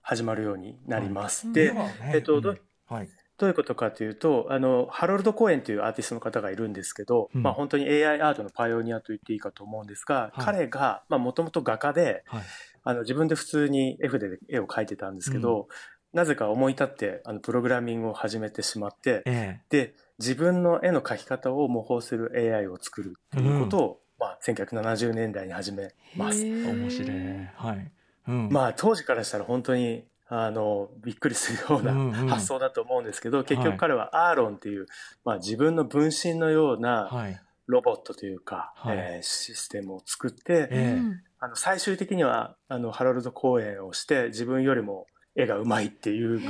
始まるようになります。はい。で、うんえっとどうはい。どういうことかというとあのハロルド・コーエンというアーティストの方がいるんですけど、うんまあ、本当に AI アートのパイオニアと言っていいかと思うんですが、はい彼がもともと画家ではい。あの自分で普通に絵筆で絵を描いてたんですけど、なぜか思い立ってあのプログラミングを始めてしまってえで自分の絵の描き方を模倣する AI を作るということを、まあ、1970年代に始めます。面白い。はい。うん。まあ当時からしたら本当にあのびっくりするようなうんうん発想だと思うんですけど、結はい局彼はアーロンっていう、まあ、自分の分身のようなはい。ロボットというか、はいえーシステムを作って、ええうんあの最終的にはあのハロルド公演をして自分よりも絵がうまいっていう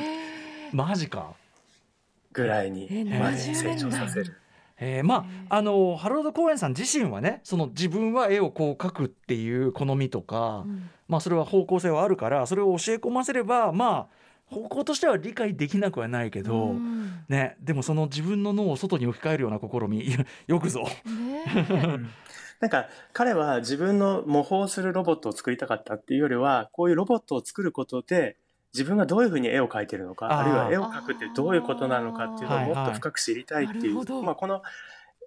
マジか。ぐらいにえーまで70成長させる。えー、まああのハロルド・コーエンさん自身はねその自分は絵をこう描くっていう好みとか、うん。まあそれは方向性はあるからそれを教え込ませればまあ方向としては理解できなくはないけど、うん。ね、でもその自分の脳を外に置き換えるような試み よくぞ。ねなんか彼は自分の模倣するロボットを作りたかったっていうよりはこういうロボットを作ることで自分がどういうふうに絵を描いてるのかあるいは絵を描くってどういうことなのかっていうのをもっと深く知りたいっていう、まあ、この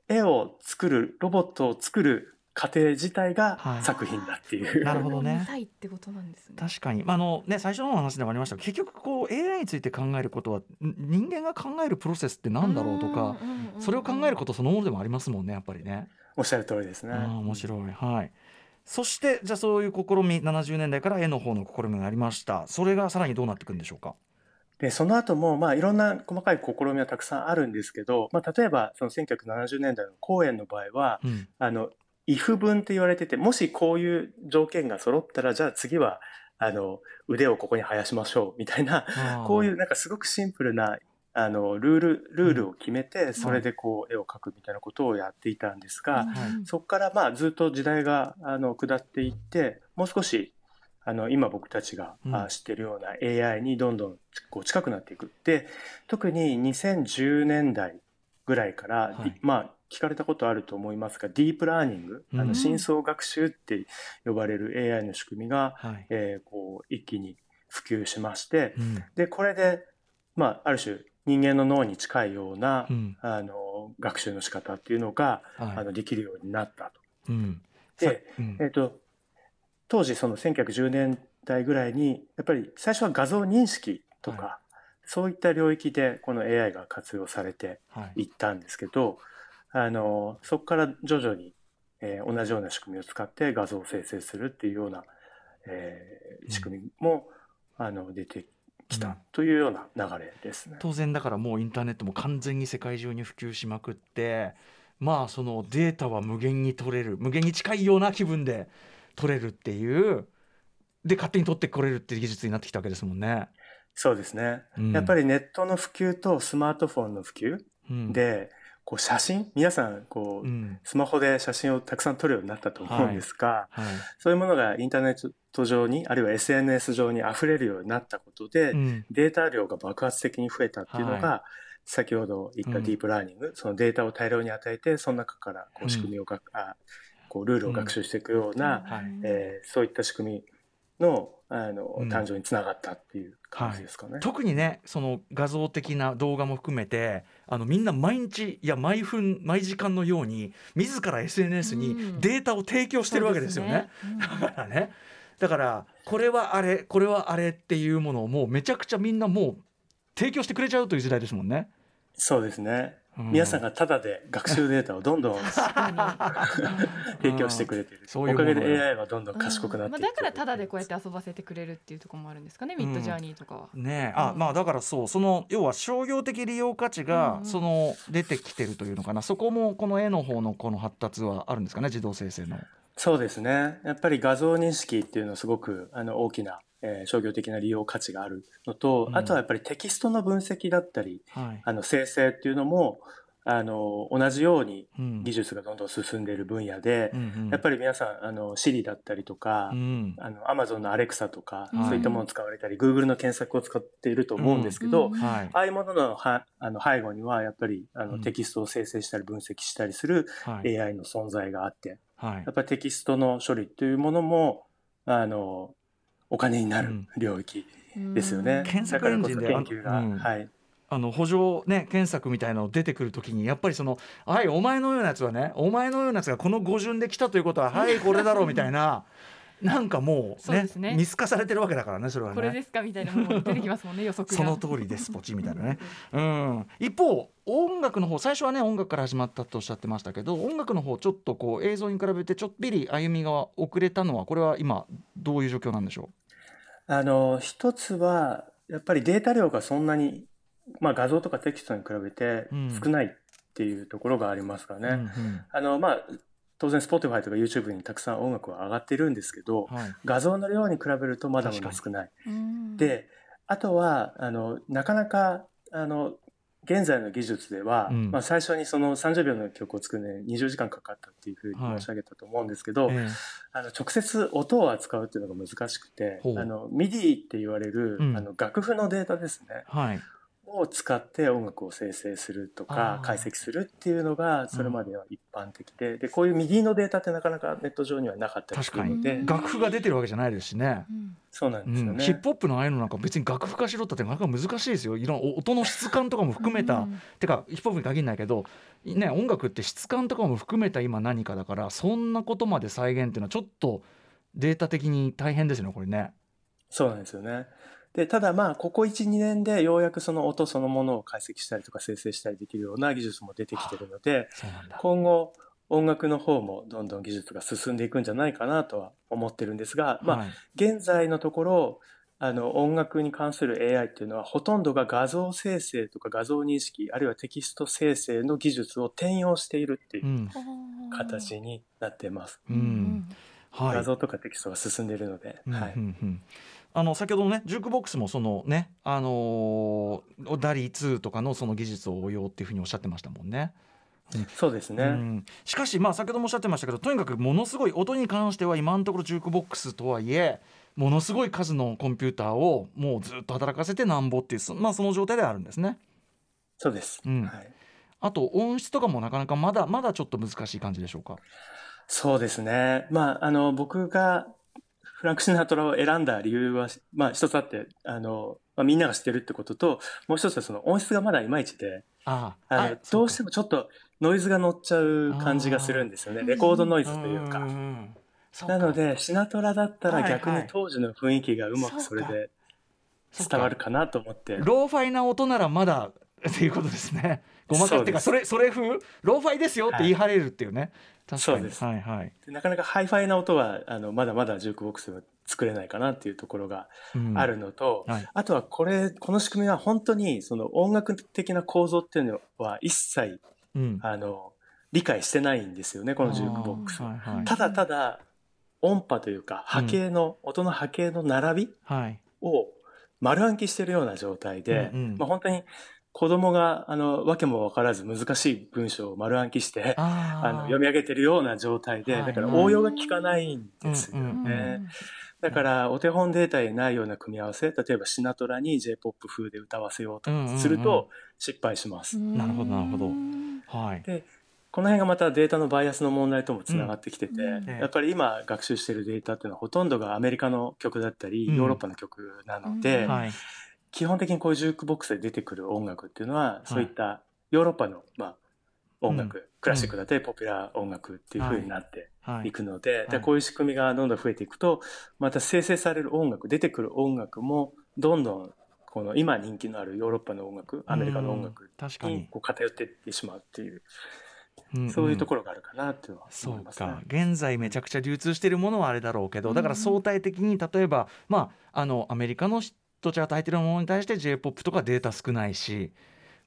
絵を作るロボットを作る過程自体がはい。作品だっていう、なるほどね。ってことなんですね。確かに、まああのね、最初の話でもありましたが結局こう AI について考えることはん人間が考えるプロセスってなんだろうとかそれを考えることそのものでもありますもんねやっぱりね。おっしゃる通りですね。面白い、はい、そしてじゃあそういう試み70年代から絵の方の試みがありました。それがさらにどうなっていくんでしょうか？で、その後も、まあ、いろんな細かい試みはたくさんあるんですけど、まあ、例えば、その1970年代の公演の場合は、うん。あの、if 文って言われてて、もしこういう条件が揃ったら、じゃあ次は、あの、腕をここに生やしましょう、みたいな、こういううなんかすごくシンプルな、あの、ルール、ルールを決めて、それでこう、絵を描くみたいなことをやっていたんですが、はい。そこからまあずっと時代があの下っていって、もう少しあの今僕たちが知ってるような AI にどんどんこう近くなっていく。で、特に2010年代ぐらいから、はい。まあ聞かれたことあると思いますが、ディープラーニング、あうん。の深層学習って呼ばれる AI の仕組みが、はい。えーこう一気に普及しまして、うん。で、これで、まあある種人間の脳に近いような、うん。あの学習の仕方っていうのが、はい。あのできるようになったと。うん。でさうん。えっと当時その1910年代ぐらいにやっぱり最初は画像認識とか、はそういった領域でこの AI が活用されてはい。いったんですけどあのそこから徐々に、えー同じような仕組みを使って画像を生成するっていうような、えー仕組みも、あの出てきうんたというような流れですね。当然だからもうインターネットも完全に世界中に普及しまくってまあそのデータは無限に取れる無限に近いような気分で取れるっていうで勝手に取ってこれるっていう技術になってきたわけですもんね。そうですね、うんやっぱりネットの普及とスマートフォンの普及うん、で、こう写真皆さんこう、うん。スマホで写真をたくさん撮るようになったと思うんですが、はい。そういうものがインターネット上にあるいは SNS 上に溢れるようになったことで、うん。データ量が爆発的に増えたっていうのが、は先ほど言ったうん。ディープラーニング、そのデータを大量に与えてその中からこうん。う仕組みをが、あこうルールを学習していくような、はい。えーそういった仕組みのあの、うん誕生につながったっていう感じですかね。特にねその画像的な動画も含めてあのみんな毎日いや毎分毎時間のように自ら SNS にうんデータを提供してるわけですよね。だからねだからこれはあれこれはあれっていうものをもうめちゃくちゃみんなもう提供してくれちゃうという時代ですもんね。そうですね。うん。皆さんがタダで学習データをどんどん 提供してくれてる。そういうものが。おかげで AI はどんどん賢くなっていってまあ、だからただでこうやって遊ばせてくれるっていうところもあるんですかね、ミッドジャーニーとかは。ねえ。あうん。まあだからそう。その要は商業的利用価値がその出てきてるというのかな。そこもこの絵の方のこの発達はあるんですかね自動生成の。そうですね。やっぱり画像認識っていうのはすごくあの大きな、えー商業的な利用価値があるのと、うん。あとはやっぱりテキストの分析だったり、はい。あの生成っていうのも、あの、同じようにうん。技術がどんどん進んでいる分野でう、んうん。やっぱり皆さん、あの、Siri だったりとかう、ん。あの、Amazon の Alexa とか、はい。そういったものを使われたり、Google の検索を使っていると思うんですけど、うんはい。ああいうもののはあの背後には、やっぱりあの、うん。テキストを生成したり分析したりするはい。AI の存在があって、はい。やっぱりテキストの処理というものも、あの、お金になるうん領域ですよね。検索エンジンで研究が、あうんはい。あの補助ね検索みたいなの出てくるときにやっぱりその「はいお前のようなやつはねお前のようなやつがこの語順で来たということははいこれだろう」みたいななんかもうねね見透かされてるわけだからねそれはね。これですかみたいなものも出てきますもんね予測が。その通りですポチみたいなね。うん、一方音楽の方最初はね音楽から始まったとおっしゃってましたけど音楽の方ちょっとこう映像に比べてちょっぴり歩みが遅れたのはこれは今どういう状況なんでしょあの、一つは、やっぱりデータ量がそんなに、まあ画像とかテキストに比べてうん少ないっていうところがありますかう。ね。うんうんあの、まあ、当然 Spotify とか YouTube にたくさん音楽は上がってるんですけど、はい。画像の量に比べるとまだまだ少ない。うん、で、あとは、あの、なかなか、あの、現在の技術では、うん。まあ最初にその30秒の曲を作るのに20時間かかったっていうふうに申し上げたと思うんですけど、えあの直接音を扱うっていうのが難しくてあの MIDI って言われる、うん。あの楽譜のデータですね。えはいをを使って音楽を生成するとか解析するっていうのがそれまでは一般的で,、でこういう MIDI のデータってなかなかネット上にはなかったりするの確かに楽譜が出てるわけじゃないですしね。うんそうなんうん、ですよね。ヒップホップのああいうのなんか別に楽譜化しろったってなかなか難しいですよいろんな音の質感とかも含めた、うんてかヒップホップに限らないけど、ね、音楽って質感とかも含めた今何かだからそんなことまで再現っていうのはちょっとデータ的に大変ですよねこれね。そうなんですよね。でただまあここ12年でようやくその音そのものを解析したりとか生成したりできるような技術も出てきてるのでそうなんだ。今後音楽の方もどんどん技術が進んでいくんじゃないかなとは思ってるんですが、まあはい。現在のところあの音楽に関する AI っていうのはほとんどが画像生成とか画像認識あるいはテキスト生成の技術を転用しているっていううん。形になってます。うん。はい。画像とかテキストが進んでいるので、うんはい。うんうんあの先ほどのねジュークボックスもそのねあのーダリー2とかのその技術を応用っていうふうにおっしゃってましたもんね。そうですね。うん、しかしまあ先ほどもおっしゃってましたけどとにかくものすごい音に関しては今のところジュークボックスとはいえものすごい数のコンピューターをもうずっと働かせてなんぼっていうそ,、まあ、その状態ではあるんですね。そうです。うんはいあと音質とかもなかなかまだまだちょっと難しい感じでしょうか？そうですね。まあ、あの、僕がフランク・シナトラを選んだ理由は、まあ、一つあって、あの、まあ、みんなが知ってるってことと、もう一つはその音質がまだいまいちで、あのどうしてもちょっとノイズが乗っちゃう感じがするんですよね。レコードノイズというか。なので、シナトラだったら逆にはいはい当時の雰囲気がうまくそれで伝わるかなと思って。ローファイな音ならまだっていうことですね。ごまかっていうかそれそれ風？ローファイですよって言い張れるっていうね。確かに。そうです。はいはい。でなかなかハイファイな音は、あの、まだまだジュークボックスは作れないかなっていうところがうん。あるのと、はい。あとはこれ、この仕組みは本当にその音楽的な構造っていうのは一切、うん。あの、理解してないんですよね、このジュークボックス。はいはい。ただただ、音波というか波形の、音の波形の並びはい。を丸暗記してるような状態で、うんうん。まあ本当に子供が、あの、わけもわからず難しい文章を丸暗記して、あ の読み上げてるような状態で、はい。だから応用が効かないんですよね。うんうんだから、お手本データにないような組み合わせ、例えばシナトラに J-POP 風で歌わせようとすると失敗します。なるほどなるほど。はい。で、この辺がまたデータのバイアスの問題ともつながってきてて、うん。ええやっぱり今学習しているデータっていうのはほとんどがアメリカの曲だったり、うん。ヨーロッパの曲なので、うん。はい。基本的にこういうジュークボックスで出てくる音楽っていうのは、そういったヨーロッパの、まあ、音楽、クラシックだったりポピュラー音楽っていう風になってはい。い。くので、はい。でこういう仕組みがどんどん増えていくとまた生成される音楽出てくる音楽もどんどんこの今人気のあるヨーロッパの音楽アメリカの音楽に。に。こう偏っていってしまうっていう、んん。そういうところがあるかなっていうのはそう。か。現在めちゃくちゃ流通しているものはあれだろうけどだから相対的に例えば、まあ、あのアメリカの人チャート入ってるものに対して j p o p とかデータ少ないし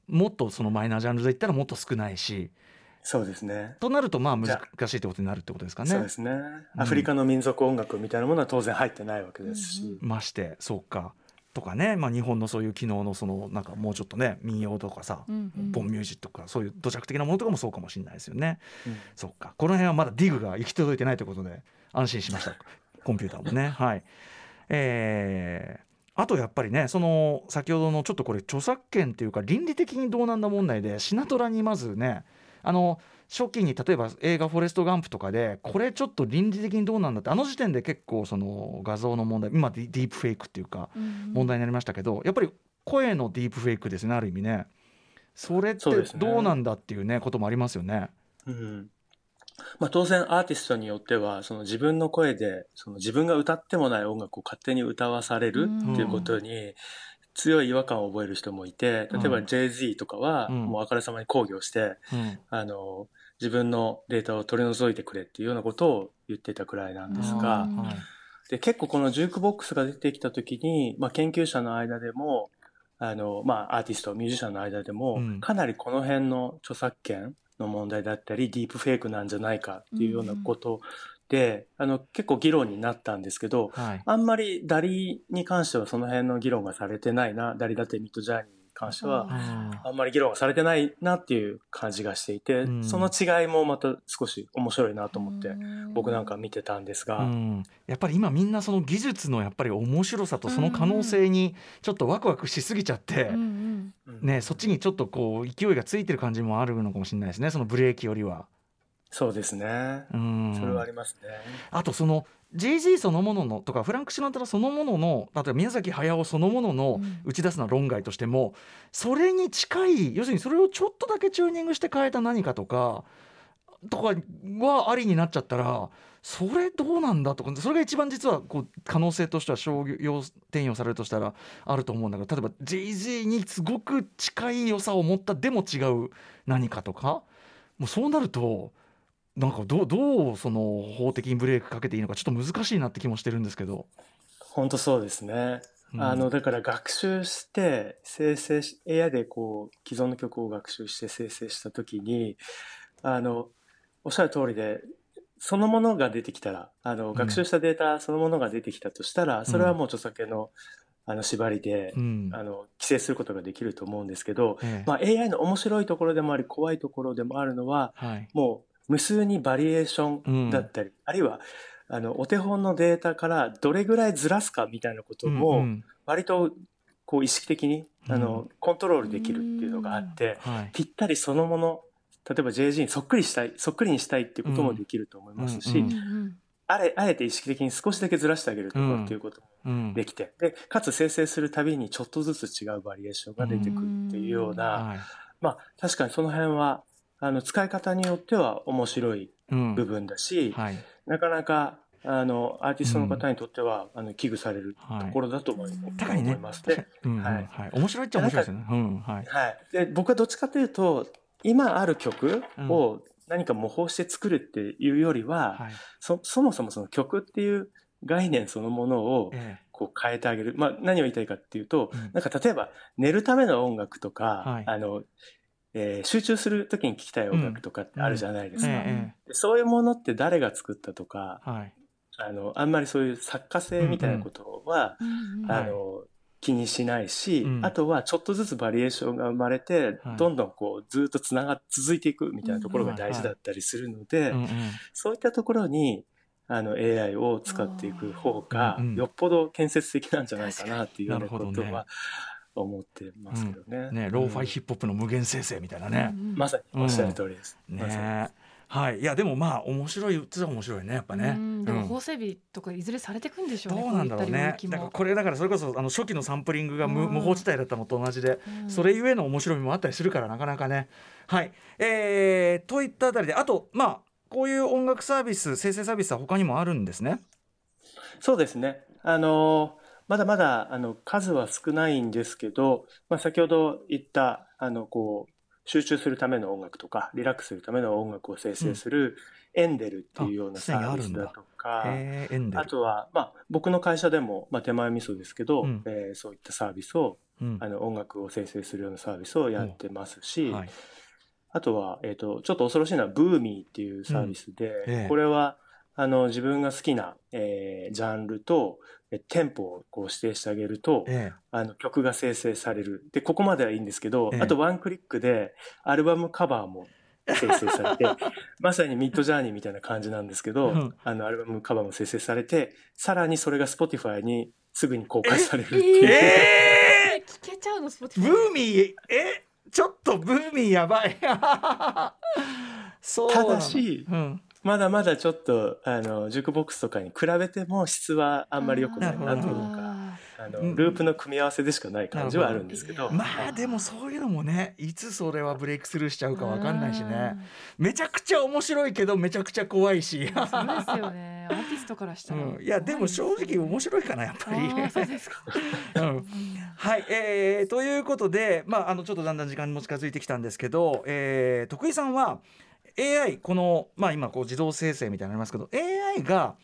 もっとそのマイナージャンルで言ったらもっと少ないし。そうですね。となるとまあ難しいってことになるってことですかね。そうですね。アフリカの民族音楽みたいなものは当然入ってないわけですし、ましてそうか。とかね、まあ、日本のそういう機能のそのなんかもうちょっとね民謡とかさ、うんうん。ボンミュージックとかそういう土着的なものとかもそうかもしれないですよね。うん。そうか。この辺はまだディグが行き届いてないということで安心しました。コンピューターもね。はい。えーあとやっぱりねその先ほどのちょっとこれ著作権っていうか倫理的にどうなんだ問題でシナトラにまずねあの初期に例えば映画「フォレスト・ガンプ」とかでこれちょっと倫理的にどうなんだってあの時点で結構その画像の問題今ディープフェイクっていうか問題になりましたけどやっぱり声のディープフェイクですねある意味ね。それってどうなんだっていうねこともありますよね。うんまあ、当然アーティストによってはその自分の声でその自分が歌ってもない音楽を勝手に歌わされるっていうことに強い違和感を覚える人もいて例えばうん。Jay-Z とかはうん。もうあからさまに抗議をしてうん。あの自分のデータを取り除いてくれっていうようなことを言ってたくらいなんですうがで結構このジュークボックスが出てきた時に、まあ、研究者の間でもあの、まあ、アーティストミュージシャンの間でも、うん。かなりこの辺の著作権の問題だったりディープフェイクなんじゃないかっていうようなことで、あの結構議論になったんですけどはい。あんまりダリに関してはその辺の議論がされてないなダリだってミッドジャーニーに関してはああんまり議論がされてないなっていう感じがしていて、うん。その違いもまた少し面白いなと思って僕なんか見てたんですが。ーうん。やっぱり今みんなその技術のやっぱり面白さとその可能性にちょっとワクワクしすぎちゃって、うんうん。うんね、そっちにちょっとこう勢いがついてる感じもあるのかもしれないですねそのブレーキよりは。そうですね。うんそれはありますね。あとその JG そのもののとかフランク・シナトラそのものの例えば宮崎駿そのもののうん打ち出すのは論外としても、それに近い要するにそれをちょっとだけチューニングして変えた何かとかとかはありになっちゃったらそれどうなんだとかそれが一番実はこう可能性としては商業転用されるとしたらあると思うんだけど例えば JG にすごく近い良さを持ったでも違う何かとかもうそうなるとなんかどうどうその法的にブレーキかけていいのかちょっと難しいなって気もしてるんですけど。本当そうですね。うん。あの、だから学習して生成し、AI でこう、既存の曲を学習して生成したときに、あの、おっしゃる通りで、そのものが出てきたら、あの、学習したデータそのものが出てきたとしたら、それはもう著作権の、あの、縛りでう、ん。あの、規制することができると思うんですけど、ええ。まあ、AI の面白いところでもあり、怖いところでもあるのは、はい。もう無数にバリエーションだったり、あるいはあのお手本のデータからどれぐらいずらすかみたいなことうんうもん。割とこう意識的にあうのコントロールできるっていうのがあってはい。ぴったりそのもの例えば JG にそっくりしたいそっくりにしたいっていうこともできると思いますし、うん。うんあれあえて意識的に少しだけずらしてあげるとかっていうこともうん。できて、でかつ生成するたびにちょっとずつ違うバリエーションが出てくるっていうような、はい。まあ確かにその辺はあの使い方によっては面白いうん。部分だし、はい。なかなかあのアーティストの方にとっては、あの危惧されるはいところだと思い,、確かにね思います。確かでにうんうん。はい。はい。面白いっちゃ面白いですよね。うん。はい。はい、で僕はどっちかというと今ある曲を何か模倣して作るっていうよりは、はい。そそもそもその曲っていう概念そのものをえ。こう変えてあげる、まあ、何を言いたいかっていうと、うん。なんか例えば寝るための音楽とか、はい。あのえー集中する時に聴きたい音楽とかってあるじゃないでえすか、えでそういうものって誰が作ったとかえはい。あのあんまりそういう作家性みたいなことは、うんうんはいあの気にしないし、うん。あとはちょっとずつバリエーションが生まれて、はい。どんどんこうずっとつなが続いていくみたいなところが大事だったりするので、うんうんそういったところにあの AI を使っていく方がよっぽど建設的なんじゃないかなっていうようなこなるほどね。とは思ってますけどね。ねローファイヒップホップの無限生成みたいなね。うん。まさにおっしゃる通りです。ね。はい。いやでもまあ面白い実は面白いねやっぱね。うん。でもうん。法整備とかいずれされていくんでしょうね。どうなんだろうね。だからこれだからそれこそあの初期のサンプリングが無うん。無法地帯だったのと同じで、うん。それゆえの面白みもあったりするからなかなかね。はい、えーといったあたりであとまあこういう音楽サービス生成サービスは他にもあるんですね？そうですね。あのまだまだあの数は少ないんですけど、まあ、先ほど言ったあのこう集中するための音楽とかリラックスするための音楽を生成するエンデルっていうようなサービスだとか、えーエンデル。あとは、まあ、僕の会社でも、まあ、手前味噌ですけど、うん。えーそういったサービスをうん。あの音楽を生成するようなサービスをやってますし、はい。あとは、えー、とちょっと恐ろしいのはブーミーっていうサービスで、ええ。これはあの自分が好きな、えージャンルとえテンポをこう指定してあげると、えあの曲が生成される。でここまではいいんですけど、ええ。あとワンクリックでアルバムカバーも生成されて まさにミッドジャーニーみたいな感じなんですけど、うん。あのアルバムカバーも生成されてさらにそれが Spotify にすぐに公開されるっていう。ええ聞けちゃうのスポテー、ブーミー？え？ちょっとブーミーやばい。そうただしうん、まだまだちょっとあのジュークボックスとかに比べても質はあんまり良くないなというかああのうんループの組み合わせでしかない感じはあるんですけどまあでもそういうのもねいつそれはブレイクスルーしちゃうかわかんないしねめちゃくちゃ面白いけどめちゃくちゃ怖いし、ーそうですよね。アーティストからしたら。うん、いやでも正直面白いかなやっぱり。そうですか。うんはい、えーということで、まあ、あのちょっとだんだん時間にも近づいてきたんですけど、えー徳井さんは AI この、まあ、今こう自動生成みたいなのありますけど AI が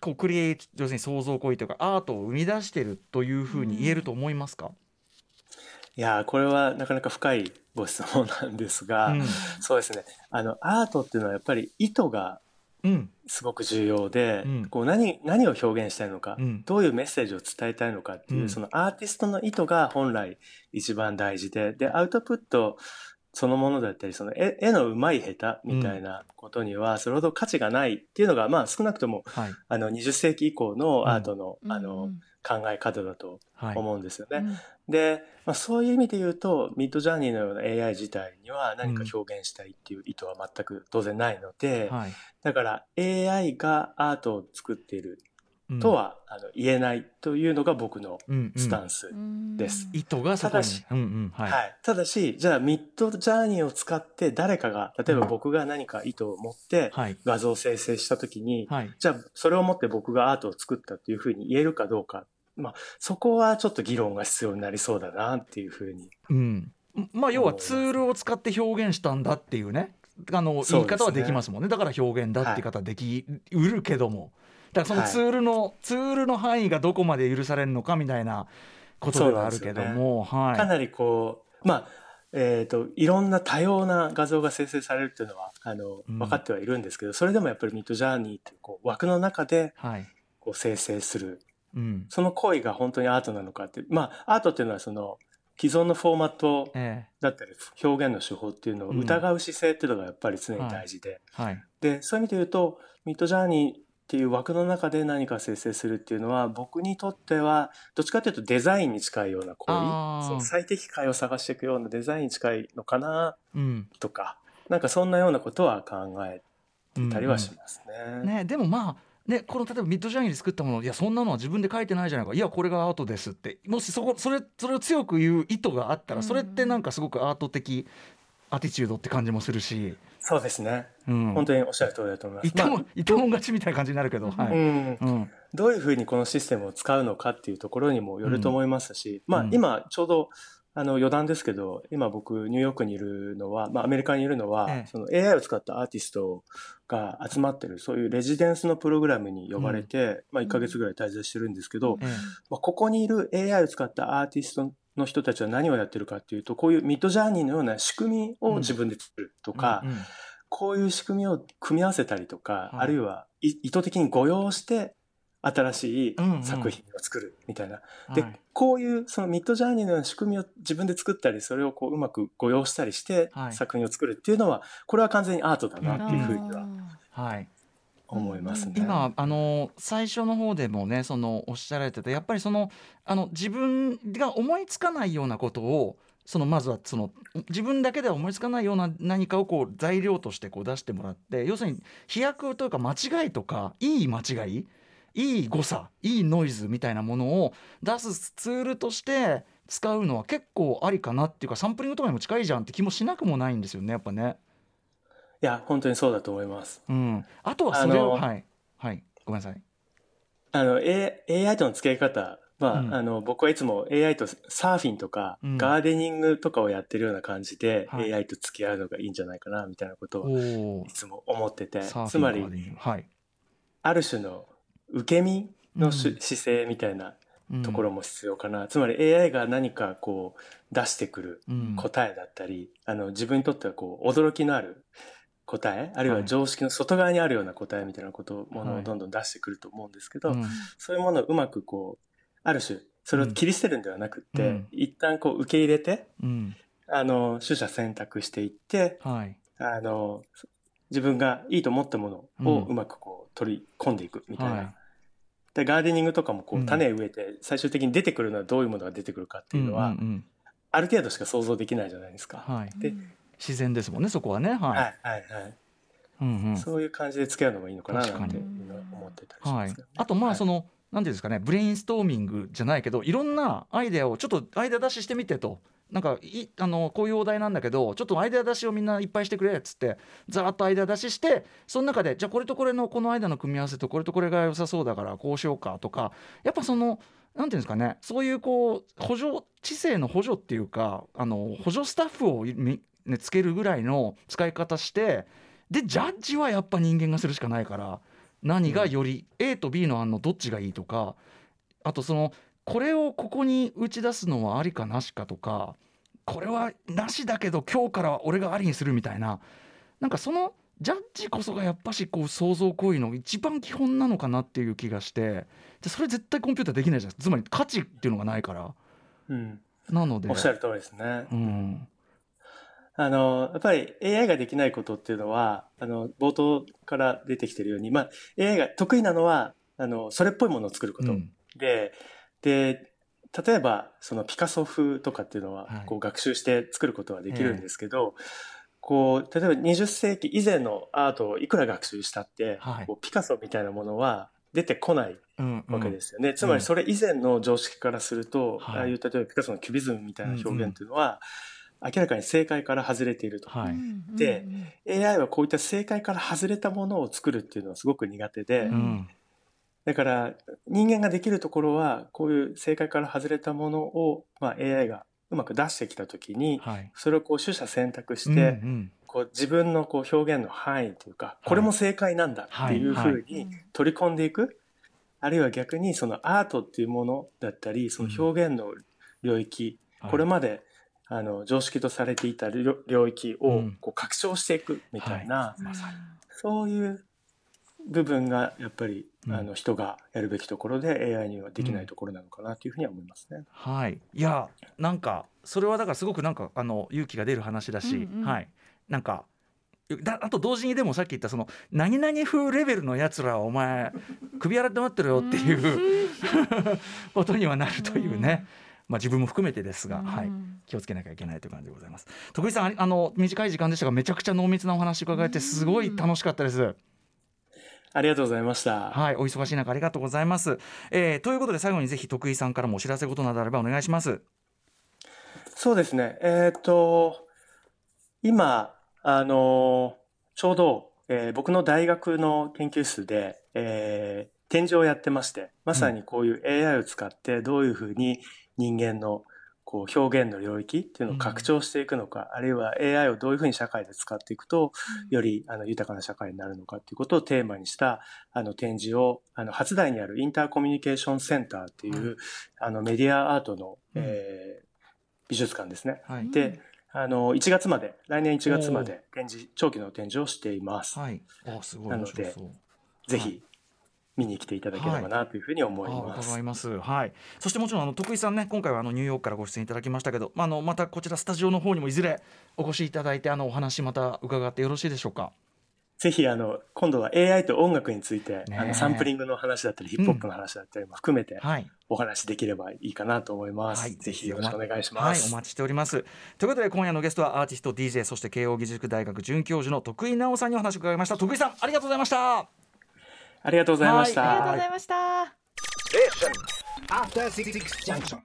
こうクリエイト要するに創造行為というかアートを生み出してるというふうに言えると思いますか、いやーこれはなかなか深いご質問なんですが、うん。そうですね。あのアートっていうのはやっぱり意図がうん。すごく重要で、うん。こう何何を表現したいのか、うん。どういうメッセージを伝えたいのかっていう、うん。そのアーティストの意図が本来一番大事ででアウトプットそのものだったりその絵絵のうまい下手みたいなことにはそれほど価値がないっていうのが、まあ少なくともはい。あの20世紀以降のアートの,、うんあの考え方だとはい。思うんですよね。うん。で、まあ、そういう意味で言うとミッドジャーニーのような AI 自体には何か表現したいっていう意図は全く当然ないので、はい。だから AI がアートを作っているうんとは、あの言えないというのが僕のスタンス。です。意図がそこに。ただしうんうんはい。はい、ただしじゃあミッドジャーニーを使って誰かが例えば僕が何か意図を持ってはい。画像を生成した時に、はい。じゃあそれをもって僕がアートを作ったっていうふうに言えるかどうか、まあ、そこはちょっと議論が必要になりそうだなっていうふうに。うん、まあ要はツールを使って表現したんだっていうね。あの言い方はできますもんね。だから表現だって言い方はできうるけどもだからそのツールの、ツールの範囲がどこまで許されるのかみたいなことではあるけども、はい。かなりこうまあえー、といろんな多様な画像が生成されるっていうのはあのうん。分かってはいるんですけど、それでもやっぱりミッドジャーニーっていうこう枠の中ではい。こう生成する。うん。その行為が本当にアートなのかってまあアートっていうのはその既存のフォーマットえだったり表現の手法っていうのを疑う姿勢っていうのがやっぱり常に大事で、えはい。でそういう意味で言うとミッドジャーニーっていう枠の中で何か生成するっていうのは僕にとってはどっちかというとデザインに近いような行為。その最適解を探していくようなデザインに近いのかなうん。とか。なんかそんなようなことは考えたりはしますね。ね、でもまあね、この例えばミッドジャーニーで作ったものいやそんなのは自分で書いてないじゃないか。いやこれがアートですって。もしそこそれそれを強く言う意図があったらそれってなんかすごくアート的アティチュードって感じもするし、そうですね。うん、本当におっしゃる通りだと思います。まあ一本一本勝ちみたいな感じになるけど、はい。うん。うんどういうふうにこのシステムを使うのかっていうところにもよると思いますし、まあうん。今ちょうどあの余談ですけど今僕ニューヨークにいるのは、まあ、アメリカにいるのは、ええ。その AI を使ったアーティストが集まってるそういうレジデンスのプログラムに呼ばれて、まあ、1ヶ月ぐらい滞在してるんですけど、えまあ、ここにいる AI を使ったアーティストの人たちは何をやってるかっていうとこういうミッドジャーニーのような仕組みを自分で作るとえか、うんうん。こういう仕組みを組み合わせたりとか、はい。あるいはい意図的に誤用して新しいうんうん。作品を作るみたいな。ではい。こういうそのミッドジャーニーのような仕組みを自分で作ったりそれをこううまく誤用したりしてはい。作品を作るっていうのはこれは完全にアートだなっていうふうにははい思いますね。今あの最初の方でもねそのおっしゃられてたやっぱりそのあの自分が思いつかないようなことをそのまずはその自分だけでは思いつかないような何かをこう材料としてこう出してもらって要するに飛躍というか間違いとかいい間違いいい誤差いいノイズみたいなものを出すツールとして使うのは結構ありかなっていうかサンプリングとかにも近いじゃんって気もしなくもないんですよねやっぱね。いや本当にそうだと思います。うん、あとはそれをあのはい。はい。ごめんなさい。あの、A、AI との付き合い方は、うん。あの僕はいつも AI とサーフィンとか、うん。ガーデニングとかをやってるような感じで、はい。AI と付き合うのがいいんじゃないかなみたいなことをいつも思ってて。つまりはい、ある種の受け身のし、うん。姿勢みたいなうん。ところも必要かな、つまり AI が何かこう出してくるうん。答えだったり、あの自分にとってはこう驚きのある答えあるいは常識の外側にあるような答えみたいなことものはい。をどんどん出してくると思うんですけど、うん。そういうものをうまくこうある種それを切り捨てるんではなくって、うん。一旦こう受け入れてうん。あの取捨選択していってはい。あの自分がいいと思ったものをうまくこう取り込んでいくみたいな。はい。でガーデニングとかもこう種植えて最終的に出てくるのはどういうものが出てくるかっていうのは、ある程度しか想像できないじゃないですか。はい、で自然ですもんねそこはね。はい、はいはいはい、うんうん。そういう感じで付き合うのもいいのかななんて確かに今思ってたりしはいますけどね、あとまあその、の、なんていうんですかねブレインストーミングじゃないけどいろんなアイデアをちょっとアイデア出ししてみてと。なんかいあのこういうお題なんだけどちょっとアイデア出しをみんないっぱいしてくれっつってざーっとアイデア出ししてその中でじゃあこれとこれのこのアイデアの組み合わせとこれとこれが良さそうだからこうしようかとかやっぱそのなんていうんですかねそういうこう補助知性の補助っていうかあの補助スタッフをみ、ね、つけるぐらいの使い方してでジャッジはやっぱ人間がするしかないから何がより A と B の案のどっちがいいとかあとそのこれをここに打ち出すのはありかなしかとかこれはなしだけど今日からは俺がありにするみたいななんかそのジャッジこそがやっぱしこう想像行為の一番基本なのかなっていう気がしてでそれ絶対コンピューターできないじゃないですかつまり価値っていうのがないから。うん、なので。おっしゃる通りですね。うんあのやっぱり AI ができないことっていうのはあの冒頭から出てきてるように、まあ、AI が得意なのはあのそれっぽいものを作ること、うん。でで例えばそのピカソ風とかっていうのははい。こう学習して作ることはできるんですけど、こう例えば20世紀以前のアートをいくら学習したって、はい。こうピカソみたいなものは出てこないうんうん。わけですよね。つまりそれ以前の常識からすると、はい。ああいう例えばピカソのキュビズムみたいな表現っていうのは、明らかに正解から外れていると。はい、で AI はこういった正解から外れたものを作るっていうのはすごく苦手で、うん。うんだから人間ができるところはこういう正解から外れたものを、まあ、AI がうまく出してきた時にはい。それをこう取捨選択しうんて、うん。こう自分のこう表現の範囲というか、これも正解なんだっていうふうに取り込んでいく、あるいは逆にそのアートっていうものだったりその表現の領域、はい。これまであの常識とされていた領領域をうん。こう拡張していくみたいな、まさに。そういう部分がやっぱり、うん。あの人がやるべきところで AI にはできないところなのかなというふうには思いますね。はい、いやなんかそれはだからすごくなんかあの勇気が出る話だし、うんうん。はい。なんかだあと同時にでもさっき言ったその何々風レベルのやつらはお前首洗って待ってるよっていう ことにはなるというね、まあ自分も含めてですが、はい、気をつけなきゃいけないという感じでございます。徳井さんあの短い時間でしたがめちゃくちゃ濃密なお話伺えてすごい楽しかったです。ありがとうございました。はい、お忙しい中ありがとうございます。えーということで最後にぜひ徳井さんからもお知らせことなどあればお願いします。そうですね。えっ、と、今、あの、ちょうど、えー僕の大学の研究室で、えー展示をやってまして、まさにこういう AI を使ってどういうふうに人間のこう表現の領域っていうのを拡張していくのか、あるいは AI をどういうふうに社会で使っていくと、よりあの豊かな社会になるのかっていうことをテーマにしたあの展示をあの初台にあるインターコミュニケーションセンターっていう、あのメディアアートの、うん。えー美術館ですね。はい、で、あの1月まで来年1月まで展示長期の展示をしています。はい、あすごい。なので。ぜひ見に来ていただければなというふうに思いあます。伺います。はい。そしてもちろんあの徳井さんね今回はあのニューヨークからご出演いただきましたけど、まああのまたこちらスタジオの方にもいずれお越しいただいてあのお話また伺ってよろしいでしょうか？ぜひあの今度は AI と音楽について、あのサンプリングの話だったりヒップホップの話だったりも含めてはい。お話できればいいかなと思います。はいぜひよろしくお願いしはい、ます。お待ちしております。ということで今夜のゲストはアーティスト DJ そして慶應義塾大学准教授の徳井直さんにお話を伺いました。徳井さんありがとうございました。ありがとうございました。はいありがとうございました。